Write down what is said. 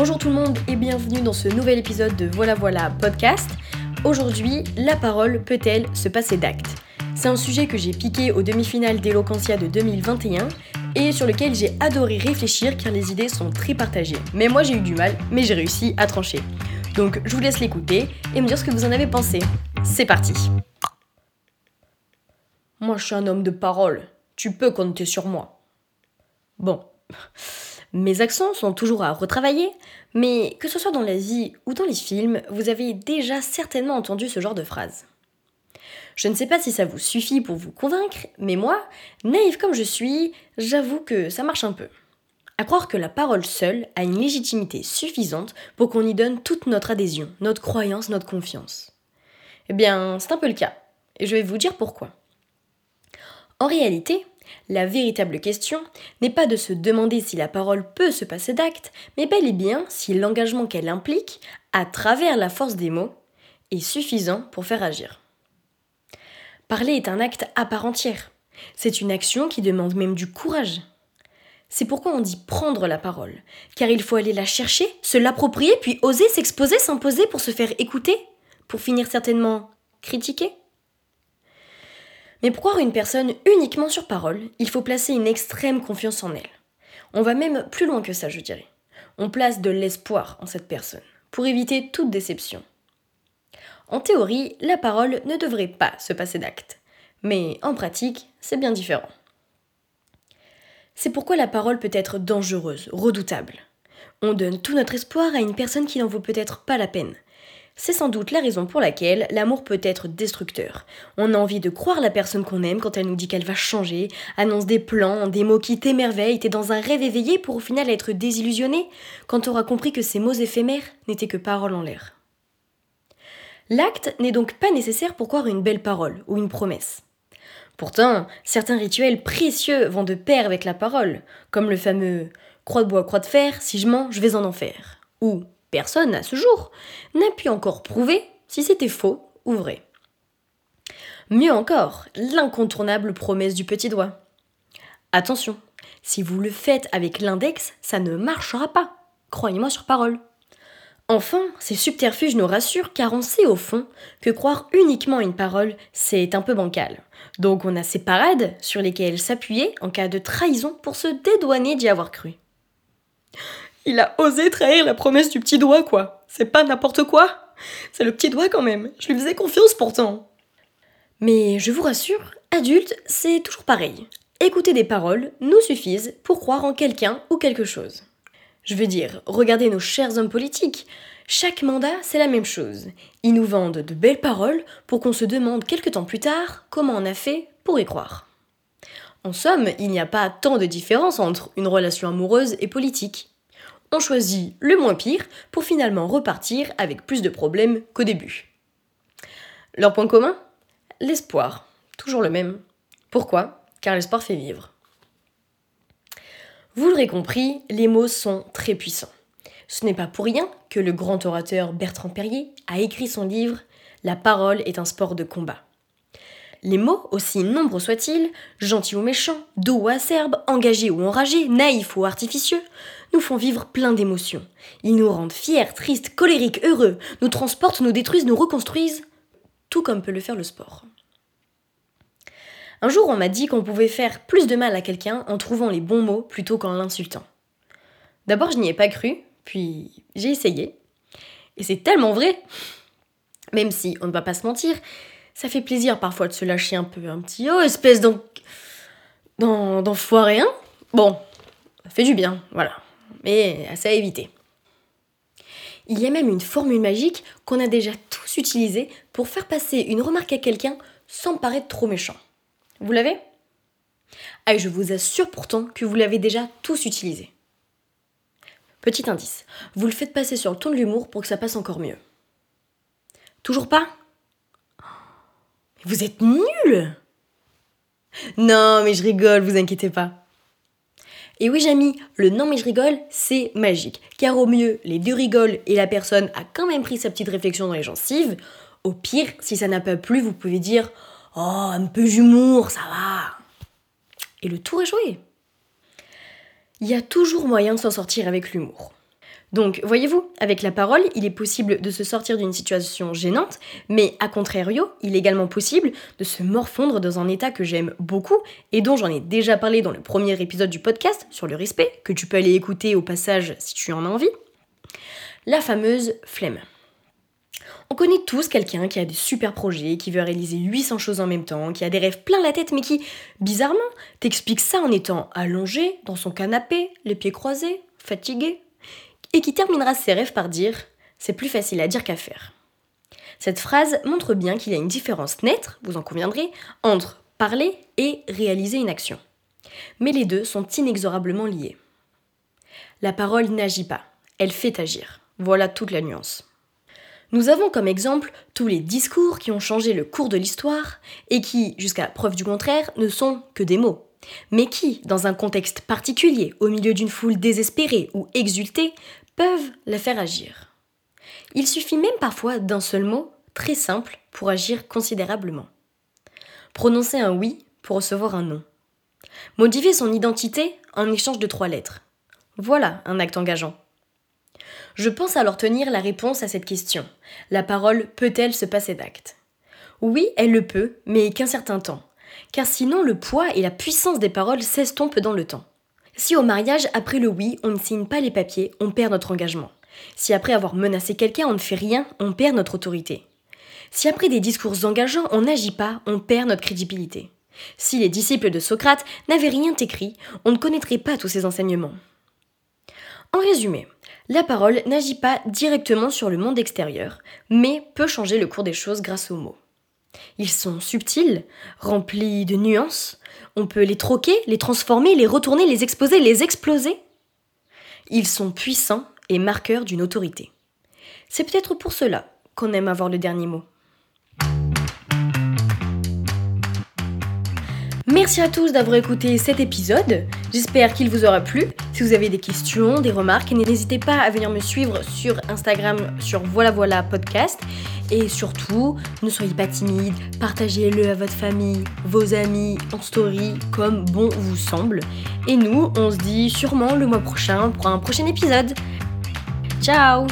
Bonjour tout le monde et bienvenue dans ce nouvel épisode de Voilà Voilà Podcast. Aujourd'hui, la parole peut-elle se passer d'acte C'est un sujet que j'ai piqué aux demi-finales d'Eloquentia de 2021 et sur lequel j'ai adoré réfléchir car les idées sont très partagées. Mais moi j'ai eu du mal, mais j'ai réussi à trancher. Donc je vous laisse l'écouter et me dire ce que vous en avez pensé. C'est parti Moi je suis un homme de parole, tu peux compter sur moi. Bon. Mes accents sont toujours à retravailler, mais que ce soit dans la vie ou dans les films, vous avez déjà certainement entendu ce genre de phrase. Je ne sais pas si ça vous suffit pour vous convaincre, mais moi, naïve comme je suis, j'avoue que ça marche un peu. À croire que la parole seule a une légitimité suffisante pour qu'on y donne toute notre adhésion, notre croyance, notre confiance. Eh bien, c'est un peu le cas, et je vais vous dire pourquoi. En réalité, la véritable question n'est pas de se demander si la parole peut se passer d'acte, mais bel et bien si l'engagement qu'elle implique, à travers la force des mots, est suffisant pour faire agir. Parler est un acte à part entière. C'est une action qui demande même du courage. C'est pourquoi on dit prendre la parole, car il faut aller la chercher, se l'approprier, puis oser s'exposer, s'imposer pour se faire écouter, pour finir certainement critiquer. Mais pour croire une personne uniquement sur parole, il faut placer une extrême confiance en elle. On va même plus loin que ça, je dirais. On place de l'espoir en cette personne, pour éviter toute déception. En théorie, la parole ne devrait pas se passer d'acte, mais en pratique, c'est bien différent. C'est pourquoi la parole peut être dangereuse, redoutable. On donne tout notre espoir à une personne qui n'en vaut peut-être pas la peine, c'est sans doute la raison pour laquelle l'amour peut être destructeur. On a envie de croire la personne qu'on aime quand elle nous dit qu'elle va changer, annonce des plans, des mots qui t'émerveillent, t'es dans un rêve éveillé pour au final être désillusionné quand t'auras compris que ces mots éphémères n'étaient que paroles en l'air. L'acte n'est donc pas nécessaire pour croire une belle parole ou une promesse. Pourtant, certains rituels précieux vont de pair avec la parole, comme le fameux croix de bois, croix de fer, si je mens, je vais en enfer, ou Personne, à ce jour, n'a pu encore prouver si c'était faux ou vrai. Mieux encore, l'incontournable promesse du petit doigt. Attention, si vous le faites avec l'index, ça ne marchera pas. Croyez-moi sur parole. Enfin, ces subterfuges nous rassurent car on sait au fond que croire uniquement une parole, c'est un peu bancal. Donc on a ces parades sur lesquelles s'appuyer en cas de trahison pour se dédouaner d'y avoir cru. Il a osé trahir la promesse du petit doigt, quoi. C'est pas n'importe quoi. C'est le petit doigt quand même. Je lui faisais confiance pourtant. Mais je vous rassure, adulte, c'est toujours pareil. Écouter des paroles nous suffisent pour croire en quelqu'un ou quelque chose. Je veux dire, regardez nos chers hommes politiques. Chaque mandat, c'est la même chose. Ils nous vendent de belles paroles pour qu'on se demande quelque temps plus tard comment on a fait pour y croire. En somme, il n'y a pas tant de différence entre une relation amoureuse et politique on choisit le moins pire pour finalement repartir avec plus de problèmes qu'au début. Leur point commun? L'espoir. Toujours le même. Pourquoi? Car l'espoir fait vivre. Vous l'aurez compris, les mots sont très puissants. Ce n'est pas pour rien que le grand orateur Bertrand Perrier a écrit son livre La parole est un sport de combat. Les mots, aussi nombreux soient-ils, gentils ou méchants, doux ou acerbes, engagés ou enragés, naïfs ou artificieux, nous font vivre plein d'émotions. Ils nous rendent fiers, tristes, colériques, heureux, nous transportent, nous détruisent, nous reconstruisent, tout comme peut le faire le sport. Un jour, on m'a dit qu'on pouvait faire plus de mal à quelqu'un en trouvant les bons mots plutôt qu'en l'insultant. D'abord, je n'y ai pas cru, puis j'ai essayé. Et c'est tellement vrai Même si, on ne va pas se mentir, ça fait plaisir parfois de se lâcher un peu, un petit oh, espèce d'enfoiré, hein Bon, ça fait du bien, voilà mais assez à éviter. Il y a même une formule magique qu'on a déjà tous utilisée pour faire passer une remarque à quelqu'un sans paraître trop méchant. Vous l'avez? Ah, je vous assure pourtant que vous l'avez déjà tous utilisé. Petit indice, vous le faites passer sur le ton de l'humour pour que ça passe encore mieux. Toujours pas? Vous êtes nuls Non, mais je rigole, vous inquiétez pas. Et oui, Jamy, le non mais je rigole, c'est magique. Car au mieux, les deux rigolent et la personne a quand même pris sa petite réflexion dans les gencives. Au pire, si ça n'a pas plu, vous pouvez dire Oh, un peu d'humour, ça va. Et le tour est joué. Il y a toujours moyen de s'en sortir avec l'humour. Donc, voyez-vous, avec la parole, il est possible de se sortir d'une situation gênante, mais à contrario, il est également possible de se morfondre dans un état que j'aime beaucoup et dont j'en ai déjà parlé dans le premier épisode du podcast sur le respect, que tu peux aller écouter au passage si tu en as envie. La fameuse flemme. On connaît tous quelqu'un qui a des super projets, qui veut réaliser 800 choses en même temps, qui a des rêves plein la tête, mais qui, bizarrement, t'explique ça en étant allongé dans son canapé, les pieds croisés, fatigué, et qui terminera ses rêves par dire C'est plus facile à dire qu'à faire. Cette phrase montre bien qu'il y a une différence nette, vous en conviendrez, entre parler et réaliser une action. Mais les deux sont inexorablement liés. La parole n'agit pas, elle fait agir. Voilà toute la nuance. Nous avons comme exemple tous les discours qui ont changé le cours de l'histoire et qui, jusqu'à preuve du contraire, ne sont que des mots, mais qui, dans un contexte particulier, au milieu d'une foule désespérée ou exultée, peuvent la faire agir. Il suffit même parfois d'un seul mot, très simple, pour agir considérablement. Prononcer un oui pour recevoir un non. Modifier son identité en échange de trois lettres. Voilà un acte engageant. Je pense alors tenir la réponse à cette question. La parole peut-elle se passer d'acte Oui, elle le peut, mais qu'un certain temps. Car sinon, le poids et la puissance des paroles s'estompent dans le temps. Si au mariage, après le oui, on ne signe pas les papiers, on perd notre engagement. Si après avoir menacé quelqu'un, on ne fait rien, on perd notre autorité. Si après des discours engageants, on n'agit pas, on perd notre crédibilité. Si les disciples de Socrate n'avaient rien écrit, on ne connaîtrait pas tous ces enseignements. En résumé, la parole n'agit pas directement sur le monde extérieur, mais peut changer le cours des choses grâce aux mots. Ils sont subtils, remplis de nuances, on peut les troquer, les transformer, les retourner, les exposer, les exploser. Ils sont puissants et marqueurs d'une autorité. C'est peut-être pour cela qu'on aime avoir le dernier mot. Merci à tous d'avoir écouté cet épisode. J'espère qu'il vous aura plu. Si vous avez des questions, des remarques, n'hésitez pas à venir me suivre sur Instagram sur Voilà Voilà Podcast. Et surtout, ne soyez pas timide, partagez-le à votre famille, vos amis, en story, comme bon vous semble. Et nous, on se dit sûrement le mois prochain pour un prochain épisode. Ciao